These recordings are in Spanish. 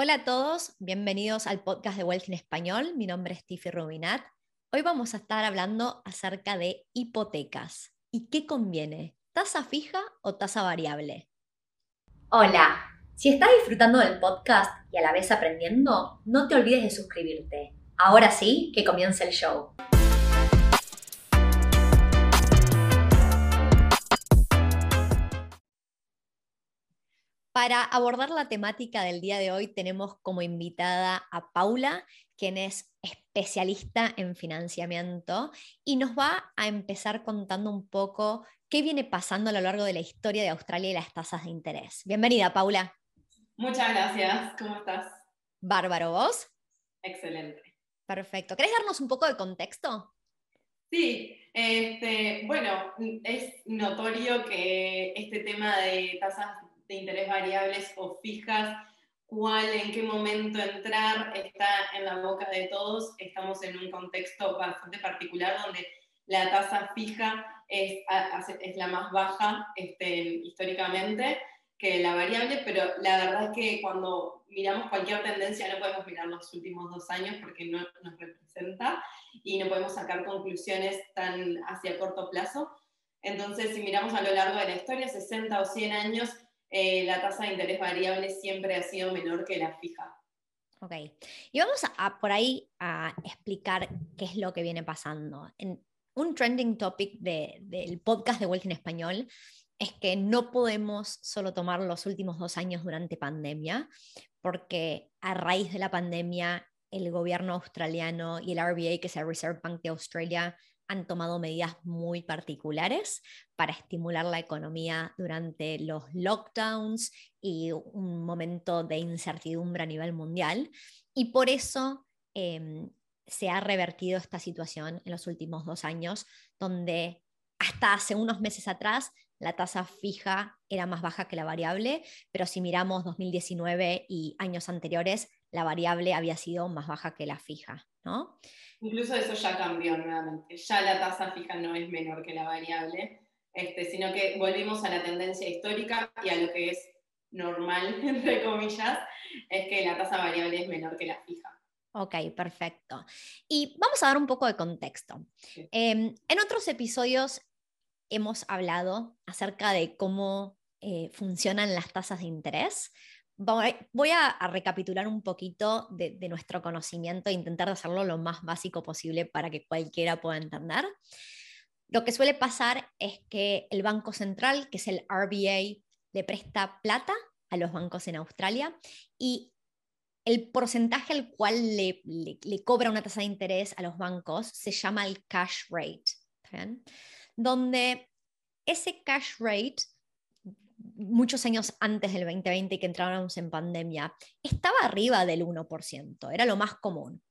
Hola a todos, bienvenidos al podcast de Wealth en Español. Mi nombre es Tiffy Rubinat. Hoy vamos a estar hablando acerca de hipotecas. ¿Y qué conviene? ¿Tasa fija o tasa variable? Hola, si estás disfrutando del podcast y a la vez aprendiendo, no te olvides de suscribirte. Ahora sí, que comience el show. Para abordar la temática del día de hoy tenemos como invitada a Paula, quien es especialista en financiamiento y nos va a empezar contando un poco qué viene pasando a lo largo de la historia de Australia y las tasas de interés. Bienvenida, Paula. Muchas gracias. ¿Cómo estás? Bárbaro, ¿vos? Excelente. Perfecto. ¿Querés darnos un poco de contexto? Sí, este, bueno, es notorio que este tema de tasas de interés variables o fijas, cuál, en qué momento entrar, está en la boca de todos. Estamos en un contexto bastante particular donde la tasa fija es, es la más baja este, históricamente que la variable, pero la verdad es que cuando miramos cualquier tendencia no podemos mirar los últimos dos años porque no nos representa y no podemos sacar conclusiones tan hacia corto plazo. Entonces, si miramos a lo largo de la historia, 60 o 100 años, eh, la tasa de interés variable siempre ha sido menor que la fija. Ok, y vamos a, por ahí a explicar qué es lo que viene pasando. En un trending topic del podcast de Wealth en Español es que no podemos solo tomar los últimos dos años durante pandemia, porque a raíz de la pandemia el gobierno australiano y el RBA, que es el Reserve Bank de Australia, han tomado medidas muy particulares para estimular la economía durante los lockdowns y un momento de incertidumbre a nivel mundial. Y por eso em, se ha revertido esta situación en los últimos dos años, donde hasta hace unos meses atrás la tasa fija era más baja que la variable, pero si miramos 2019 y años anteriores, la variable había sido más baja que la fija, ¿no? Incluso eso ya cambió nuevamente. Ya la tasa fija no es menor que la variable, este, sino que volvimos a la tendencia histórica y a lo que es normal, entre comillas, es que la tasa variable es menor que la fija. Ok, perfecto. Y vamos a dar un poco de contexto. Em, en otros episodios hemos hablado acerca de cómo eh, funcionan las tasas de interés. Voy a, recapitular un poquito de, nuestro conocimiento e intentar hacerlo lo más básico posible para que cualquiera pueda entender. Lo que suele pasar es que el Banco Central, que es el RBA, le presta plata a los bancos en Australia y el porcentaje al cual le, cobra una tasa de interés a los bancos se llama el cash rate, donde ese cash rate muchos años antes del 2020 y que entrábamos en pandemia, estaba arriba del 1%, era lo más común.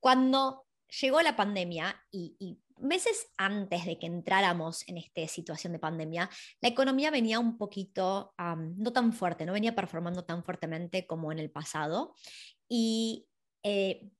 Cuando llegó la pandemia y, meses antes de que entráramos en esta situación de pandemia, la economía venía un poquito, no tan fuerte, no venía performando tan fuertemente como en el pasado. Y eh,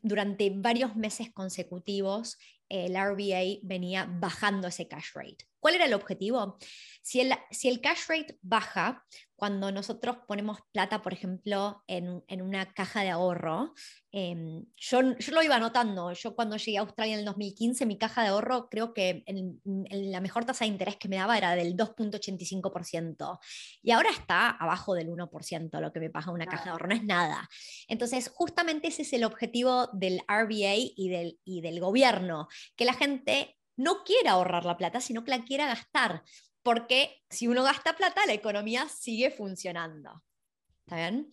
durante varios meses consecutivos, el RBA venía bajando ese cash rate. ¿Cuál era el objetivo? Si el, si el cash rate baja, cuando nosotros ponemos plata, por ejemplo, en, una caja de ahorro, em, yo, lo iba notando. Yo cuando llegué a Australia en el 2015, mi caja de ahorro creo que en, la mejor tasa de interés que me daba era del 2.85%. Y ahora está abajo del 1%, lo que me paga una caja de ahorro. No es nada. Entonces, justamente ese es el objetivo del RBA y del, y del gobierno, que la gente no quiera ahorrar la plata, sino que la quiera gastar porque si uno gasta plata, la economía sigue funcionando. ¿Está bien?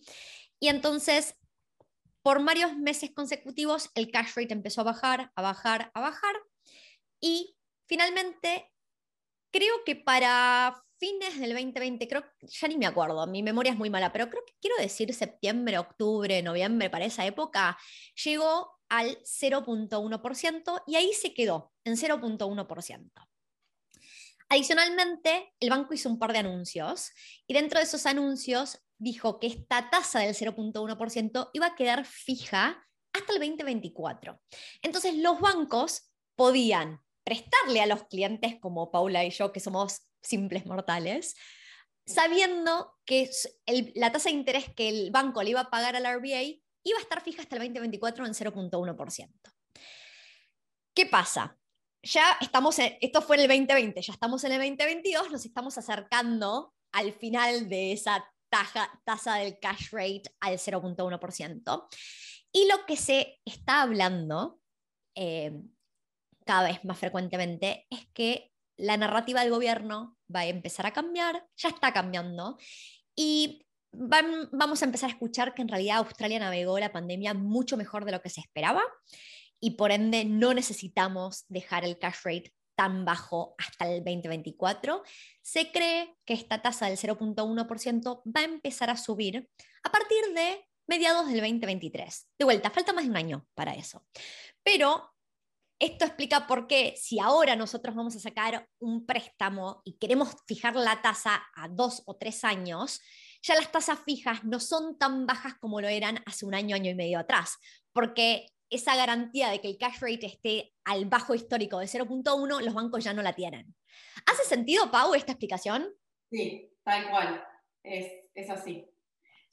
Y entonces, por varios meses consecutivos, el cash rate empezó a bajar, a bajar, a bajar. Y finalmente, creo que para fines del 2020, creo, ya ni me acuerdo, mi memoria es muy mala, pero creo que quiero decir septiembre, octubre, noviembre, para esa época, llegó al 0.1% y ahí se quedó en 0.1%. Adicionalmente, el banco hizo un par de anuncios y dentro de esos anuncios dijo que esta tasa del 0.1% iba a quedar fija hasta el 2024. Entonces, los bancos podían prestarle a los clientes como Paula y yo, que somos simples mortales, sabiendo que la tasa de interés que el banco le iba a pagar al RBA iba a estar fija hasta el 2024 en 0.1%. ¿Qué pasa? Ya estamos, en, esto fue en el 2020, ya estamos en el 2022, nos estamos acercando al final de esa tasa del cash rate al 0.1%. Y lo que se está hablando eh, cada vez más frecuentemente es que la narrativa del gobierno va a empezar a cambiar, ya está cambiando, y vamos a empezar a escuchar que en realidad Australia navegó la pandemia mucho mejor de lo que se esperaba y por ende no necesitamos dejar el cash rate tan bajo hasta el 2024. Se cree que esta tasa del 0.1% va a empezar a subir a partir de mediados del 2023. De vuelta, falta más de un año para eso. Pero esto explica por qué si ahora nosotros vamos a sacar un préstamo y queremos fijar la tasa a dos o tres años, ya las tasas fijas no son tan bajas como lo eran hace un año, año y medio atrás, porque esa garantía de que el cash rate esté al bajo histórico de 0.1, los bancos ya no la tienen. ¿Hace sentido, Pau, esta explicación? Sí, tal cual. Es, es así.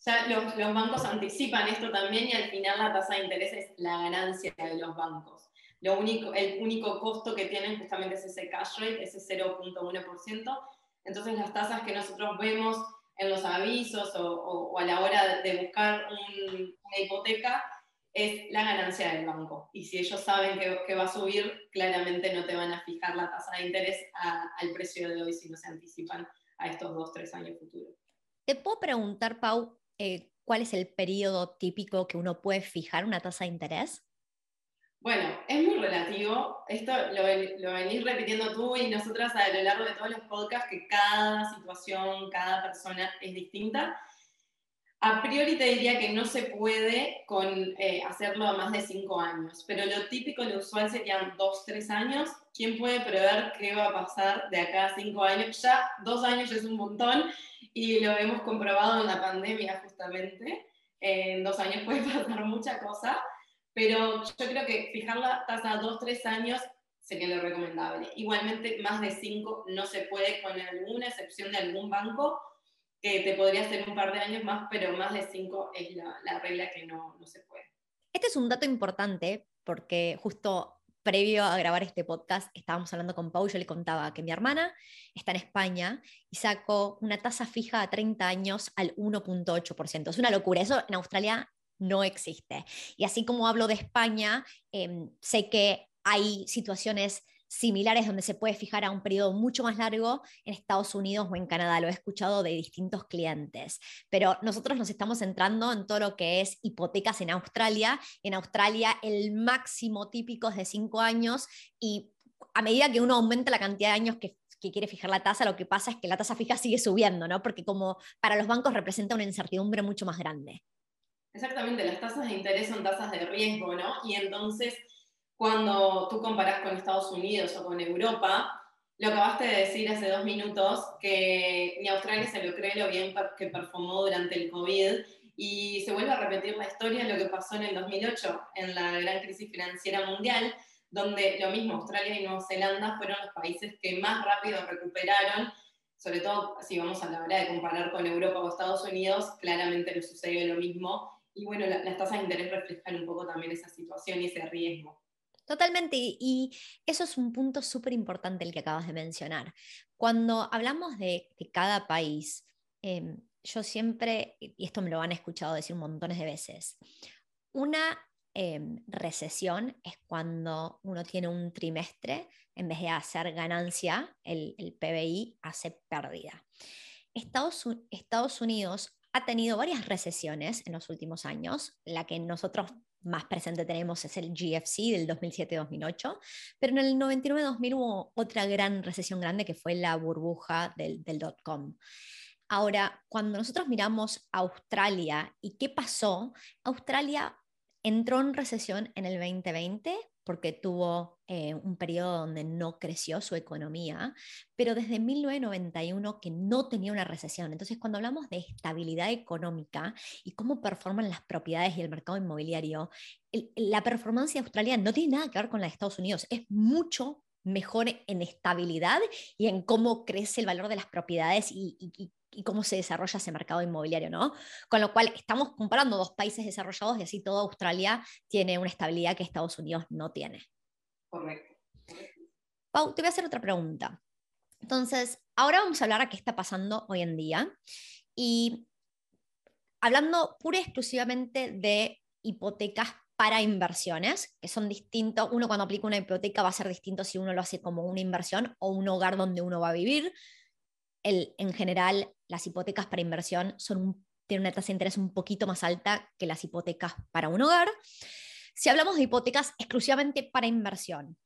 Ya los, los, bancos anticipan esto también y al final la tasa de interés es la ganancia de los bancos. Lo único, el único costo que tienen justamente es ese cash rate, ese 0.1%. Entonces las tasas que nosotros vemos en los avisos o, a la hora de buscar una hipoteca es la ganancia del banco. Y si ellos saben que, que, va a subir, claramente no te van a fijar la tasa de interés al precio de hoy si no se anticipan a estos dos, tres años futuros. Te puedo preguntar, Pau, eh, cuál es el periodo típico que uno puede fijar una tasa de interés? Bueno, es muy relativo. Esto lo, venís repitiendo tú y nosotras a lo largo de todos los podcasts, que cada situación, cada persona es distinta. A priori te diría que no se puede con, eh, hacerlo a más de cinco años, pero lo típico, lo usual serían dos, tres años. ¿Quién puede prever qué va a pasar de acá a cinco años? Ya dos años es un montón y lo hemos comprobado en la pandemia justamente. En dos años puede pasar mucha cosa, pero yo creo que fijar la tasa a dos, tres años sería lo recomendable. Igualmente, más de cinco no se puede, con alguna excepción de algún banco, que te podría hacer un par de años más, pero más de cinco es la, la regla que no, no se puede. Este es un dato importante porque justo previo a grabar este podcast estábamos hablando con Pau, yo le contaba que mi hermana está en España y sacó una tasa fija a 30 años al 1.8%. Es una locura, eso en Australia no existe. Y así como hablo de España, eh, sé que hay situaciones similares donde se puede fijar a un periodo mucho más largo en Estados Unidos o en Canadá. Lo he escuchado de distintos clientes, pero nosotros nos estamos centrando en todo lo que es hipotecas en Australia. En Australia el máximo típico es de cinco años y a medida que uno aumenta la cantidad de años que que quiere fijar la tasa, lo que pasa es que la tasa fija sigue subiendo, ¿no? Porque como para los bancos representa una incertidumbre mucho más grande. Exactamente, las tasas de interés son tasas de riesgo, ¿no? Y entonces cuando tú comparas con Estados Unidos o con Europa, lo acabaste de decir hace dos minutos, que ni Australia se lo cree lo bien que performó durante el COVID y se vuelve a repetir la historia de lo que pasó en el 2008, en la gran crisis financiera mundial, donde lo mismo Australia y Nueva Zelanda fueron los países que más rápido recuperaron, sobre todo si vamos a la hora de comparar con Europa o Estados Unidos, claramente le sucedió lo mismo. Y bueno, las tasas de interés reflejan un poco también esa situación y ese riesgo. Totalmente, y eso es un punto súper importante el que acabas de mencionar. Cuando hablamos de, cada país, em, yo siempre, y esto me lo han escuchado decir montones de veces, una em, recesión es cuando uno tiene un trimestre, en vez de hacer ganancia, el, el PBI hace pérdida. Estados, Estados Unidos ha tenido varias recesiones en los últimos años, la que nosotros más presente tenemos es el GFC del 2007-2008, pero en el 99-2000 hubo otra gran recesión grande que fue la burbuja del, del dot-com. Ahora, cuando nosotros miramos Australia y qué pasó, Australia entró en recesión en el 2020 porque tuvo eh, un periodo donde no creció su economía, pero desde 1991 que no tenía una recesión. Entonces, cuando hablamos de estabilidad económica y cómo performan las propiedades y el mercado inmobiliario, la performance de Australia no tiene nada que ver con la de Estados Unidos, es mucho mejor en estabilidad y en cómo crece el valor de las propiedades y, y cómo se desarrolla ese mercado inmobiliario, ¿no? Con lo cual estamos comparando dos países desarrollados y así toda Australia tiene una estabilidad que Estados Unidos no tiene. Correcto. Pau, te voy a hacer otra pregunta. Entonces, ahora vamos a hablar a qué está pasando hoy en día y hablando pura y exclusivamente de hipotecas para inversiones, que son distintos. Uno cuando aplica una hipoteca va a ser distinto si uno lo hace como una inversión o un hogar donde uno va a vivir. En general, las hipotecas para inversión son tienen una tasa de interés un poquito más alta que las hipotecas para un hogar. Si hablamos de hipotecas exclusivamente para inversión,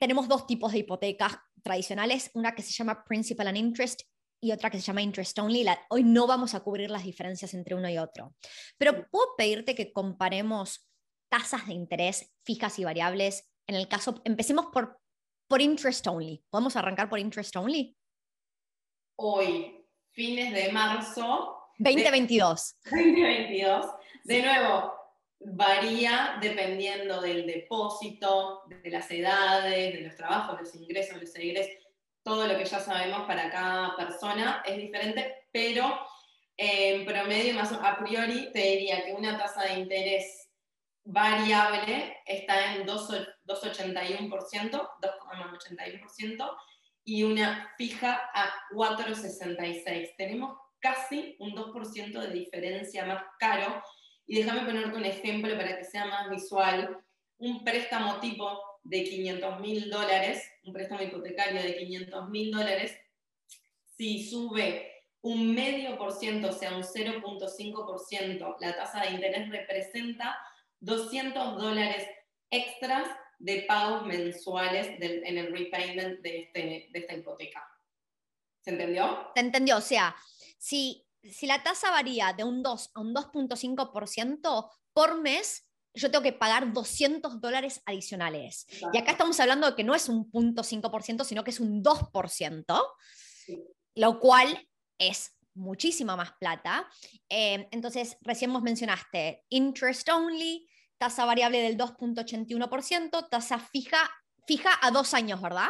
tenemos dos tipos de hipotecas tradicionales, una que se llama Principal and Interest y otra que se llama Interest Only. hoy no vamos a cubrir las diferencias entre uno y otro, pero puedo pedirte que comparemos tasas de interés fijas y variables. En el caso, empecemos por, por Interest Only. ¿Podemos arrancar por Interest Only? Hoy, fines de marzo. 2022. 2022. De nuevo, varía dependiendo del depósito, de las edades, de los trabajos, los ingresos, los egresos, todo lo que ya sabemos para cada persona es diferente, pero en promedio, más a priori, te diría que una tasa de interés variable está en 2,81%, 2,81%, y una fija a 4,66%. Tenemos casi un 2% de diferencia más caro y déjame ponerte un ejemplo para que sea más visual. Un préstamo tipo de 500 mil dólares, un préstamo hipotecario de 500 mil dólares, si sube un medio por ciento, o sea, un 0.5%, la tasa de interés representa 200 dólares extras de pagos mensuales en el repayment de, este, de esta hipoteca. ¿Se entendió? Se entendió, o sea, si si la tasa varía de un 2 a un 2.5% por mes, yo tengo que pagar 200 dólares adicionales. Y acá estamos hablando de que no es un 0.5%, sino que es un 2%, lo cual es muchísima más plata. Eh, entonces, recién vos mencionaste interest only, tasa variable del 2.81%, tasa fija, fija a dos años, ¿verdad?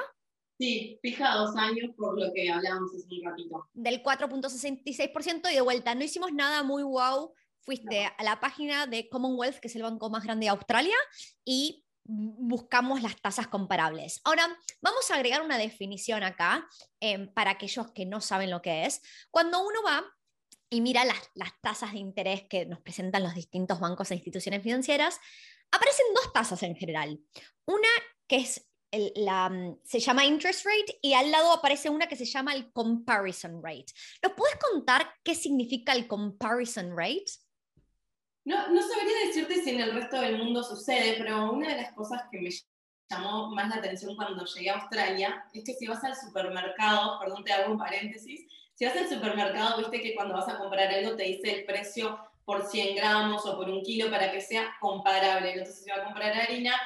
Sí, fija dos años por lo que hablábamos hace un ratito. Del 4.66% y de vuelta, no hicimos nada muy wow. Fuiste a la página de Commonwealth, que es el banco más grande de Australia, y buscamos las tasas comparables. Ahora, vamos a agregar una definición acá em, para aquellos que no saben lo que es. Cuando uno va y mira las, tasas de interés que nos presentan los distintos bancos e instituciones financieras, aparecen dos tasas en general. Una que es la, mm, se llama interest rate y al lado aparece una que se llama el comparison rate. ¿Nos puedes contar qué significa el comparison rate? No, no sabría decirte si en el resto del mundo sucede, pero una de las cosas que me llamó más la atención cuando llegué a Australia es que si vas al supermercado, perdón, te hago un paréntesis, si vas al supermercado, viste que cuando vas a comprar algo te dice el precio por 100 gramos o por un kilo para que sea comparable. Entonces, si va a comprar harina,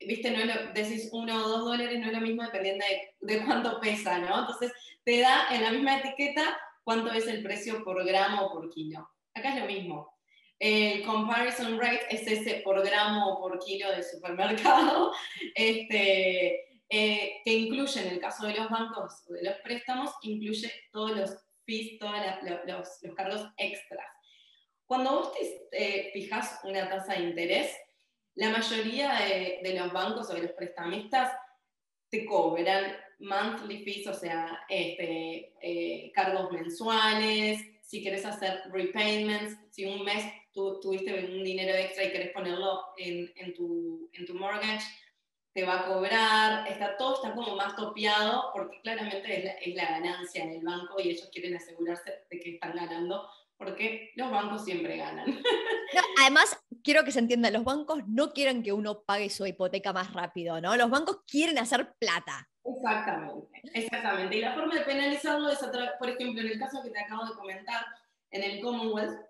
viste, no decís uno o dos dólares, no es lo mismo dependiendo de, cuánto pesa, ¿no? Entonces te da en la misma etiqueta cuánto es el precio por gramo o por kilo. Acá es lo mismo. El comparison rate es ese por gramo o por kilo del supermercado, este, eh, que incluye en el caso de los bancos o de los préstamos, incluye todos los fees, todos los, los, cargos extras. Cuando vos te eh, fijas una tasa de interés, la mayoría de, los bancos o de los prestamistas te cobran monthly fees, o sea, este, eh, cargos mensuales, si quieres hacer repayments, si un mes tú, tuviste un dinero extra y querés ponerlo en, tu, en tu mortgage, te va a cobrar, está, todo está como más topeado porque claramente es la, es la ganancia del banco y ellos quieren asegurarse de que están ganando porque los bancos siempre ganan. además, quiero que se entienda, los bancos no quieren que uno pague su hipoteca más rápido, ¿no? Los bancos quieren hacer plata. Exactamente, exactamente. Y la forma de penalizarlo es, por ejemplo, en el caso que te acabo de comentar, en el Commonwealth,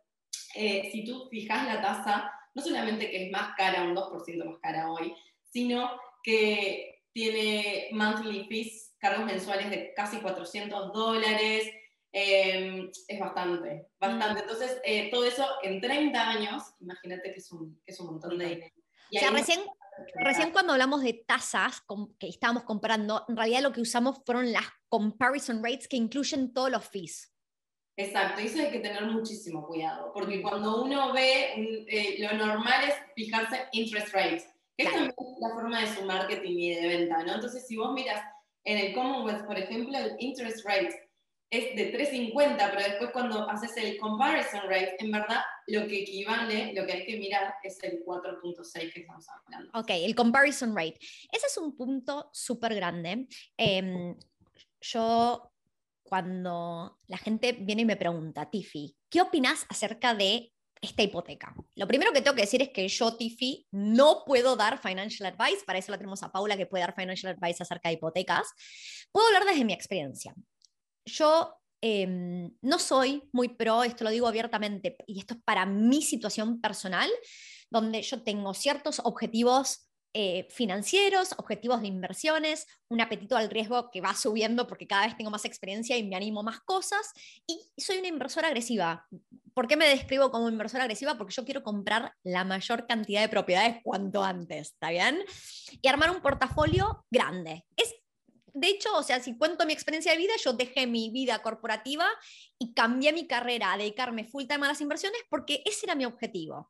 eh, si tú fijas la tasa, no solamente que es más cara, un 2% más cara hoy, sino que tiene monthly fees, cargos mensuales de casi 400 dólares, Em, es bastante, bastante. Mm. Entonces, eh, todo eso en 30 años, imagínate que es un, es un montón de dinero. o sea, recién, recién cuando hablamos de tasas que estábamos comprando, en realidad lo que usamos fueron las comparison rates que incluyen todos los fees. Exacto, y eso hay que tener muchísimo cuidado, porque cuando uno ve, eh, lo normal es fijarse interest rates, que es también la forma de su marketing y de venta, ¿no? Entonces, si vos miras en el Commonwealth, por ejemplo, el interest rate es de 3.50, pero después cuando haces el comparison rate, en verdad lo que equivale, lo que hay que mirar es el 4.6 que estamos hablando. Ok, el comparison rate. Ese es un punto súper grande. Em, yo, cuando la gente viene y me pregunta, Tiffy, ¿qué opinas acerca de esta hipoteca. Lo primero que tengo que decir es que yo, Tiffy, no puedo dar financial advice, para eso la tenemos a Paula que puede dar financial advice acerca de hipotecas. Puedo hablar desde mi experiencia yo em, no soy muy pro, esto lo digo abiertamente, y esto es para mi situación personal, donde yo tengo ciertos objetivos eh, financieros, objetivos de inversiones, un apetito al riesgo que va subiendo porque cada vez tengo más experiencia y me animo más cosas, y soy una inversora agresiva. ¿Por qué me describo como inversora agresiva? Porque yo quiero comprar la mayor cantidad de propiedades cuanto antes, ¿está bien? Y armar un portafolio grande. Es de hecho, o sea, si cuento mi experiencia de vida, yo dejé mi vida corporativa y cambié mi carrera a dedicarme full time a las inversiones porque ese era mi objetivo.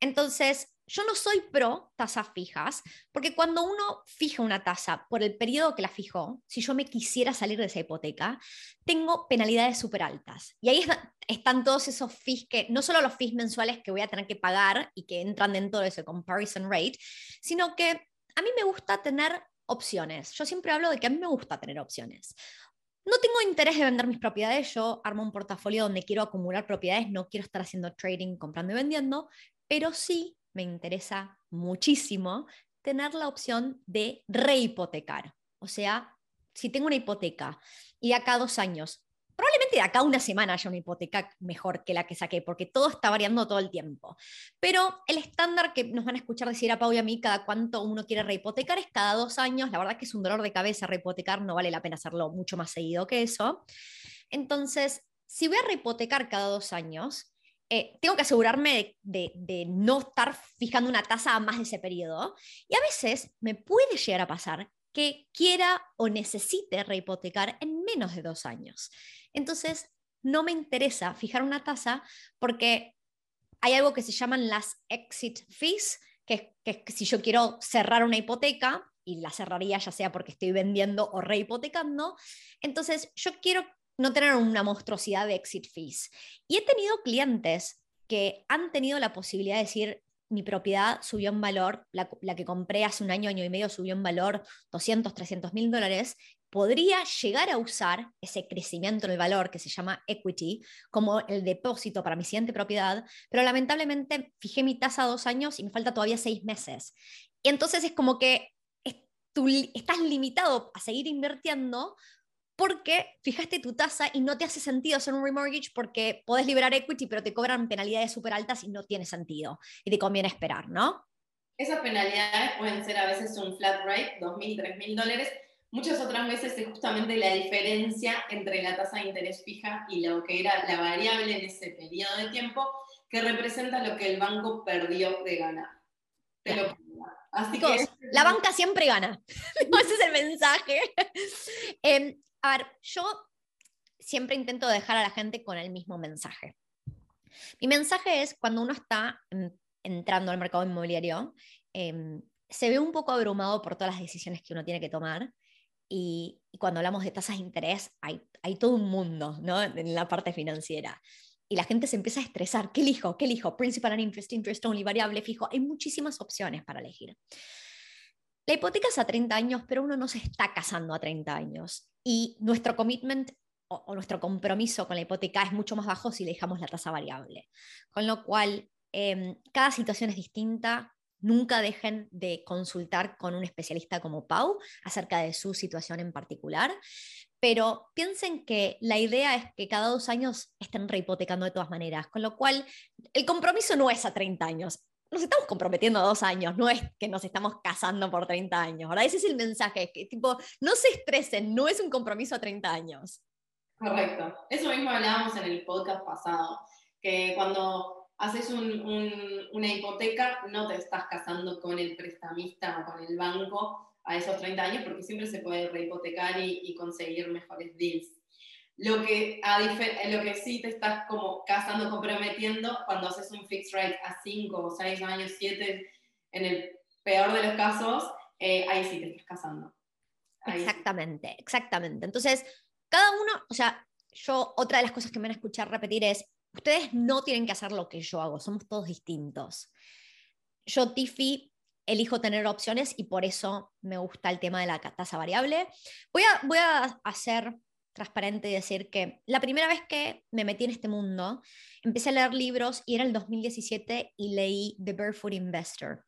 Entonces, yo no soy pro tasas fijas, porque cuando uno fija una tasa por el periodo que la fijó, si yo me quisiera salir de esa hipoteca, tengo penalidades súper altas. Y ahí están todos esos fees que, no solo los fees mensuales que voy a tener que pagar y que entran dentro de ese comparison rate, sino que a mí me gusta tener opciones. Yo siempre hablo de que a mí me gusta tener opciones. No tengo interés de vender mis propiedades, yo armo un portafolio donde quiero acumular propiedades, no quiero estar haciendo trading, comprando y vendiendo, pero sí me interesa muchísimo tener la opción de rehipotecar. O sea, si tengo una hipoteca y acá dos años Probablemente de acá una semana haya una hipoteca mejor que la que saqué, porque todo está variando todo el tiempo. Pero el estándar que nos van a escuchar decir a Pau y a mí cada cuánto uno quiere rehipotecar es cada dos años. La verdad que es un dolor de cabeza rehipotecar, no vale la pena hacerlo mucho más seguido que eso. Entonces, si voy a rehipotecar cada dos años, eh, tengo que asegurarme de, no estar fijando una tasa a más de ese periodo. Y a veces me puede llegar a pasar que quiera o necesite rehipotecar en menos de dos años. Entonces, no me interesa fijar una tasa porque hay algo que se llaman las exit fees, que es que si yo quiero cerrar una hipoteca, y la cerraría ya sea porque estoy vendiendo o rehipotecando, entonces yo quiero no tener una monstruosidad de exit fees. Y he tenido clientes que han tenido la posibilidad de decir, mi propiedad subió en valor, la, que compré hace un año, año y medio subió en valor 200, 300 mil dólares, podría llegar a usar ese crecimiento en el valor que se llama equity como el depósito para mi siguiente propiedad, pero lamentablemente fijé mi tasa dos años y me falta todavía seis meses. Y entonces es como que estás limitado a seguir invirtiendo porque fijaste tu tasa y no te hace sentido hacer un remortgage porque podés liberar equity, pero te cobran penalidades súper altas y no tiene sentido y te conviene esperar, ¿no? Esas penalidades pueden ser a veces un flat rate, 2.000, 3.000 dólares. Muchas otras veces es justamente la diferencia entre la tasa de interés fija y lo que era la variable en ese periodo de tiempo que representa lo que el banco perdió de ganar. Te lo Así que... La banca siempre gana. Ese es el mensaje. Em, a ver, yo siempre intento dejar a la gente con el mismo mensaje. Mi mensaje es cuando uno está entrando al mercado inmobiliario, em, se ve un poco abrumado por todas las decisiones que uno tiene que tomar. Y, cuando hablamos de tasas de interés, hay, hay todo un mundo ¿no? en la parte financiera. Y la gente se empieza a estresar. ¿Qué elijo? ¿Qué elijo? Principal and interest, interest only, variable, fijo. Hay muchísimas opciones para elegir. La hipoteca es a 30 años, pero uno no se está casando a 30 años y nuestro commitment o, nuestro compromiso con la hipoteca es mucho más bajo si le dejamos la tasa variable. Con lo cual, em, cada situación es distinta. Nunca dejen de consultar con un especialista como Pau acerca de su situación en particular, pero piensen que la idea es que cada dos años estén rehipotecando de todas maneras, con lo cual el compromiso no es a 30 años, nos estamos comprometiendo a dos años, no es que nos estamos casando por 30 años, ¿verdad? Ese es el mensaje, que tipo, no se estresen, no es un compromiso a 30 años. Correcto. Eso mismo hablábamos en el podcast pasado, que cuando haces una hipoteca no te estás casando con el prestamista o con el banco a esos 30 años, porque siempre se puede rehipotecar y, y conseguir mejores deals. Lo que, a lo que sí te estás como casando, comprometiendo cuando haces un fixed rate a 5 o 6 años, 7, en el peor de los casos, eh, ahí sí te estás casando. exactamente, exactamente. Entonces, cada uno, o sea, yo, otra de las cosas que me van a escuchar repetir es, ustedes no tienen que hacer lo que yo hago, somos todos distintos. Yo, Tiffy, elijo tener opciones y por eso me gusta el tema de la tasa variable. Voy a, voy a hacer transparente y decir que la primera vez que me metí en este mundo, empecé a leer libros y era el 2017 y leí The Barefoot Investor.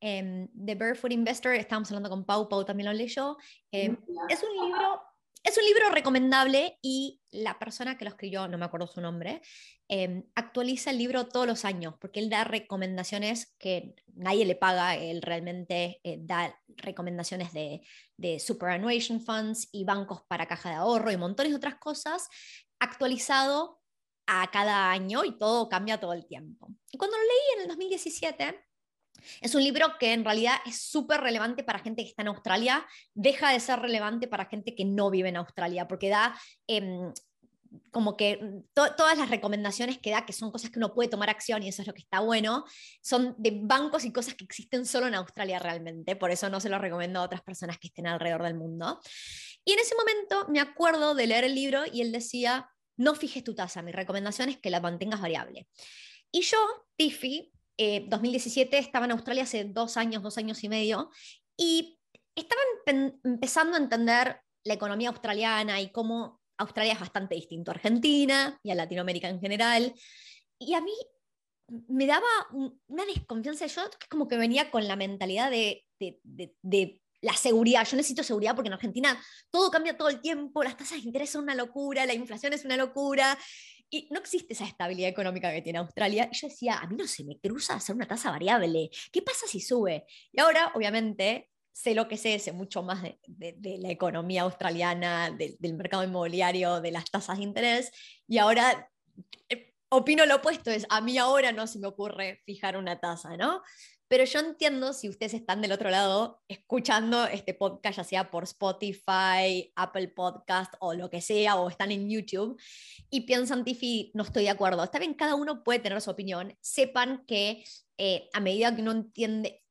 Em, The Barefoot Investor, estábamos hablando con Pau, Pau también lo leyó. Em, es un libro es un libro recomendable y la persona que lo escribió, no me acuerdo su nombre, em, actualiza el libro todos los años porque él da recomendaciones que nadie le paga, él realmente eh, da recomendaciones de, de superannuation funds y bancos para caja de ahorro y montones de otras cosas, actualizado a cada año y todo cambia todo el tiempo. Y cuando lo leí en el 2017, es un libro que en realidad es súper relevante para gente que está en Australia, deja de ser relevante para gente que no vive en Australia, porque da em, como que todas las recomendaciones que da, que son cosas que uno puede tomar acción y eso es lo que está bueno, son de bancos y cosas que existen solo en Australia realmente, por eso no se lo recomiendo a otras personas que estén alrededor del mundo. Y en ese momento me acuerdo de leer el libro y él decía, no fijes tu tasa, mi recomendación es que la mantengas variable. Y yo, Tiffy, 2017, eh, estaba en Australia hace dos años, dos años y medio, y estaban empezando a entender la economía australiana y cómo Australia es bastante distinto a Argentina y a Latinoamérica en general. Y a mí me daba una desconfianza. Yo como que venía con la mentalidad de, de, de, la seguridad. Yo necesito seguridad porque en Argentina todo cambia todo el tiempo, las tasas de interés son una locura, la inflación es una locura. Y no existe esa estabilidad económica que tiene Australia. Y yo decía, a mí no se me cruza hacer una tasa variable. ¿Qué pasa si sube? Y ahora, obviamente, sé lo que sé, sé mucho más de, la economía australiana, del mercado inmobiliario, de las tasas de interés. Y ahora eh, opino lo opuesto, es a mí ahora no se me ocurre fijar una tasa, ¿no? Pero yo entiendo si ustedes están del otro lado escuchando este podcast, ya sea por Spotify, Apple Podcast o lo que sea, o están en YouTube y piensan, Tiffy, no estoy de acuerdo. Está bien, cada uno puede tener su opinión. Sepan que eh, a medida que uno entiende,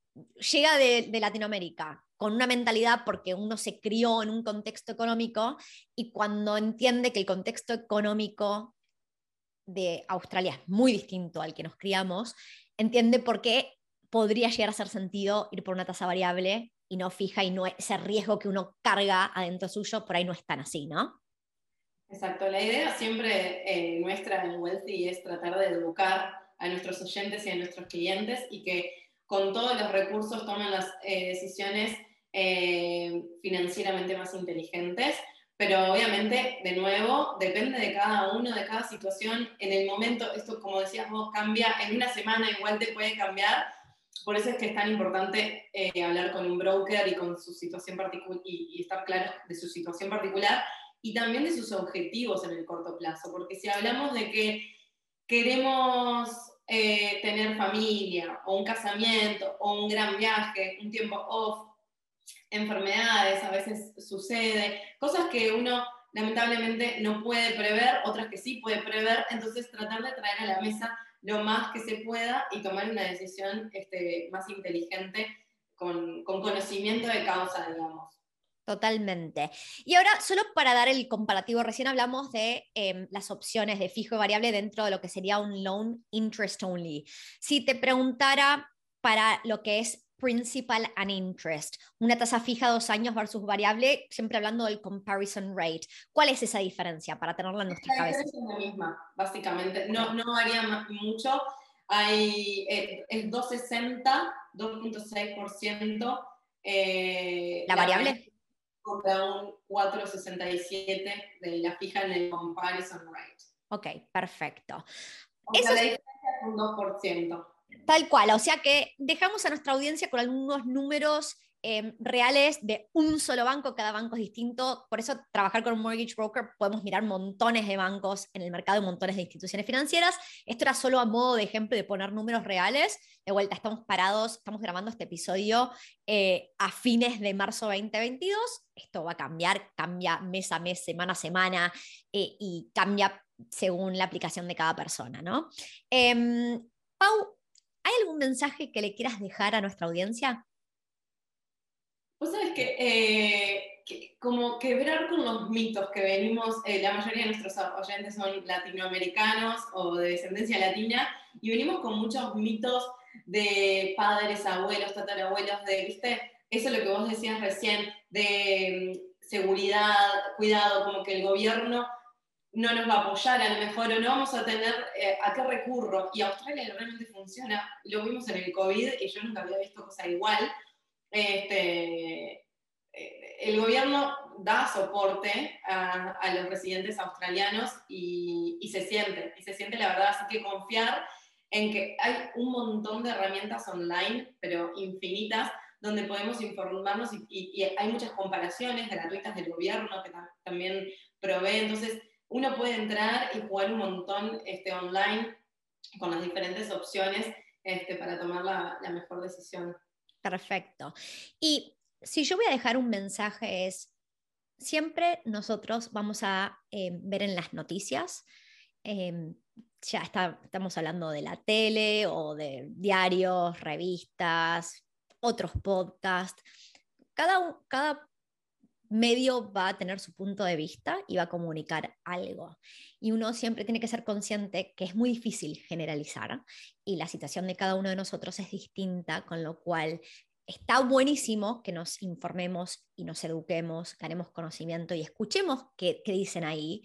llega de, de Latinoamérica con una mentalidad porque uno se crió en un contexto económico y cuando entiende que el contexto económico de Australia es muy distinto al que nos criamos, entiende por qué podría llegar a hacer sentido ir por una tasa variable y no fija y no ese riesgo que uno carga adentro suyo, por ahí no es tan así, ¿no? Exacto, la idea siempre eh, nuestra en Wealthy es tratar de educar a nuestros oyentes y a nuestros clientes y que con todos los recursos tomen las eh, decisiones eh, financieramente más inteligentes, pero obviamente, de nuevo, depende de cada uno, de cada situación. En el momento, esto como decías vos, cambia, en una semana igual te puede cambiar, por eso es que es tan importante eh, hablar con un broker y con su situación particular y, estar claro de su situación particular y también de sus objetivos en el corto plazo, porque si hablamos de que queremos eh, tener familia o un casamiento o un gran viaje, un tiempo off, enfermedades, a veces sucede, cosas que uno lamentablemente no puede prever, otras que sí puede prever, entonces tratar de traer a la mesa lo más que se pueda y tomar una decisión este, más inteligente con, conocimiento de causa, digamos. Totalmente. Y ahora, solo para dar el comparativo, recién hablamos de em, las opciones de fijo y variable dentro de lo que sería un loan interest only. Si te preguntara para lo que es principal and interest, una tasa fija dos años versus variable, siempre hablando del comparison rate. ¿Cuál es esa diferencia para tenerla en nuestra cabeza? Es la misma, básicamente. No, no varía mucho. Hay eh, el 2,60, 2.6%. Eh, ¿La variable? Contra un 4,67 de la fija en el comparison rate. Ok, perfecto. Esa la diferencia es un 2%. Tal cual, o sea que dejamos a nuestra audiencia con algunos números em, reales de un solo banco, cada banco es distinto, por eso trabajar con un mortgage broker podemos mirar montones de bancos en el mercado y montones de instituciones financieras. Esto era solo a modo de ejemplo de poner números reales. De vuelta, estamos parados, estamos grabando este episodio eh, a fines de marzo 2022. Esto va a cambiar, cambia mes a mes, semana a semana eh, y cambia según la aplicación de cada persona, ¿no? Em, Pau, ¿hay algún mensaje que le quieras dejar a nuestra audiencia? Vos sabés que, eh, como quebrar con los mitos que venimos, eh, la mayoría de nuestros oyentes son latinoamericanos o de descendencia latina, y venimos con muchos mitos de padres, abuelos, tatarabuelos, de, ¿viste? Eso es lo que vos decías recién, de mm, seguridad, cuidado, como que el gobierno no nos va a apoyar a lo mejor o no vamos a tener eh, a qué recurro. Y Australia realmente funciona, lo vimos en el COVID y yo nunca había visto cosa igual. Este, eh, el gobierno da soporte a, los residentes australianos y, se siente, y se siente la verdad, así que confiar en que hay un montón de herramientas online, pero infinitas, donde podemos informarnos y, hay muchas comparaciones gratuitas del gobierno que también provee, entonces uno puede entrar y jugar un montón este, online con las diferentes opciones este, para tomar la mejor decisión. Perfecto. Y si yo voy a dejar un mensaje es, siempre nosotros vamos a eh, ver en las noticias, em, ya estamos hablando de la tele o de diarios, revistas, otros podcasts, cada, cada medio va a tener su punto de vista y va a comunicar algo. Y uno siempre tiene que ser consciente que es muy difícil generalizar y la situación de cada uno de nosotros es distinta, con lo cual está buenísimo que nos informemos y nos eduquemos, ganemos conocimiento y escuchemos qué, dicen ahí,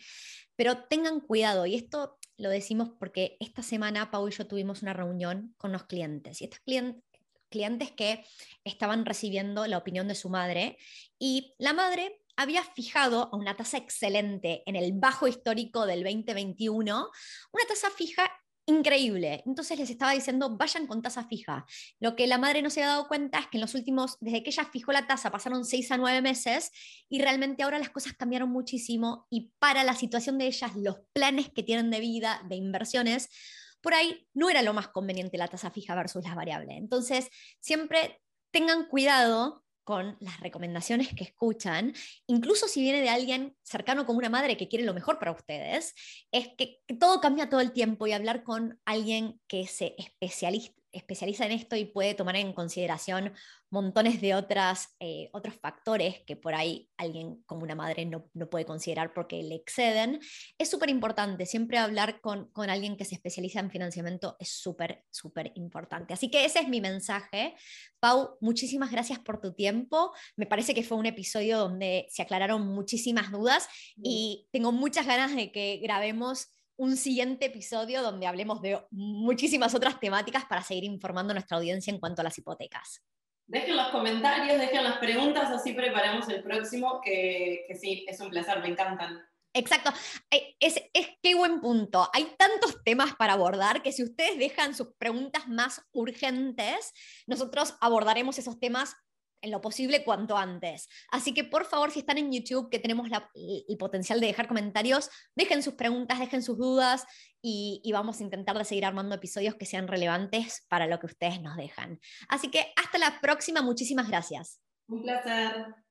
pero tengan cuidado, y esto lo decimos porque esta semana Pau y yo tuvimos una reunión con los clientes, y estos clientes clientes que estaban recibiendo la opinión de su madre y la madre había fijado a una tasa excelente en el bajo histórico del 2021, una tasa fija increíble. Entonces les estaba diciendo, vayan con tasa fija. Lo que la madre no se ha dado cuenta es que en los últimos, desde que ella fijó la tasa, pasaron seis a nueve meses y realmente ahora las cosas cambiaron muchísimo y para la situación de ellas, los planes que tienen de vida, de inversiones, por ahí no era lo más conveniente la tasa fija versus las variables. Entonces, siempre tengan cuidado con las recomendaciones que escuchan, incluso si viene de alguien cercano como una madre que quiere lo mejor para ustedes, es que, que todo cambia todo el tiempo y hablar con alguien que se especializa, especializa en esto y puede tomar en consideración montones de otras, eh, otros factores que por ahí alguien como una madre no, puede considerar porque le exceden, es súper importante. Siempre hablar con, con, alguien que se especializa en financiamiento es súper, súper importante. Así que ese es mi mensaje. Pau, muchísimas gracias por tu tiempo. Me parece que fue un episodio donde se aclararon muchísimas dudas y tengo muchas ganas de que grabemos un siguiente episodio donde hablemos de muchísimas otras temáticas para seguir informando a nuestra audiencia en cuanto a las hipotecas. Dejen los comentarios, dejen las preguntas, así preparamos el próximo, que, sí, es un placer, me encantan. Exacto, es, es qué buen punto. Hay tantos temas para abordar que si ustedes dejan sus preguntas más urgentes, nosotros abordaremos esos temas en lo posible cuanto antes. Así que por favor, si están en YouTube, que tenemos el potencial de dejar comentarios, dejen sus preguntas, dejen sus dudas y, y, vamos a intentar de seguir armando episodios que sean relevantes para lo que ustedes nos dejan. Así que hasta la próxima, muchísimas gracias. Un placer.